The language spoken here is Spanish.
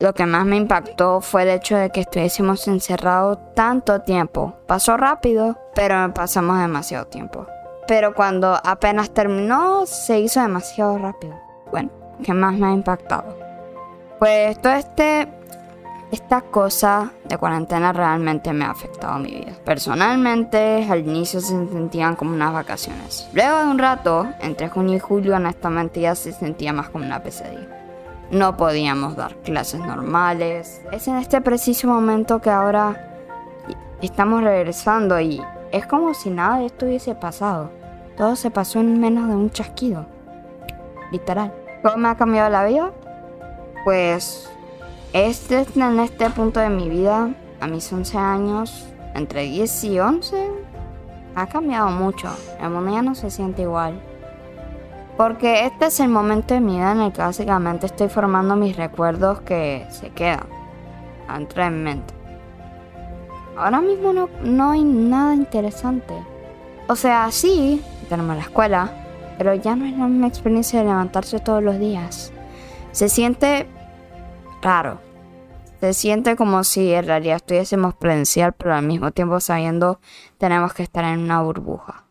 Lo que más me impactó fue el hecho de que estuviésemos encerrados tanto tiempo. Pasó rápido, pero pasamos demasiado tiempo. Pero cuando apenas terminó, se hizo demasiado rápido. Bueno, ¿qué más me ha impactado? Pues todo este esta cosa de cuarentena realmente me ha afectado mi vida. Personalmente, al inicio se sentían como unas vacaciones. Luego de un rato, entre junio y julio, honestamente ya se sentía más como una pesadilla. No podíamos dar clases normales. Es en este preciso momento que ahora estamos regresando y es como si nada de esto hubiese pasado. Todo se pasó en menos de un chasquido. Literal. ¿Cómo me ha cambiado la vida? Pues este, en este punto de mi vida, a mis 11 años, entre 10 y 11, ha cambiado mucho. El mundo ya no se siente igual. Porque este es el momento de mi vida en el que básicamente estoy formando mis recuerdos que se quedan entre en mente. Ahora mismo no, no hay nada interesante. O sea, sí, tenemos la escuela, pero ya no es la misma experiencia de levantarse todos los días. Se siente raro. Se siente como si en realidad estuviésemos presencial, pero al mismo tiempo sabiendo tenemos que estar en una burbuja.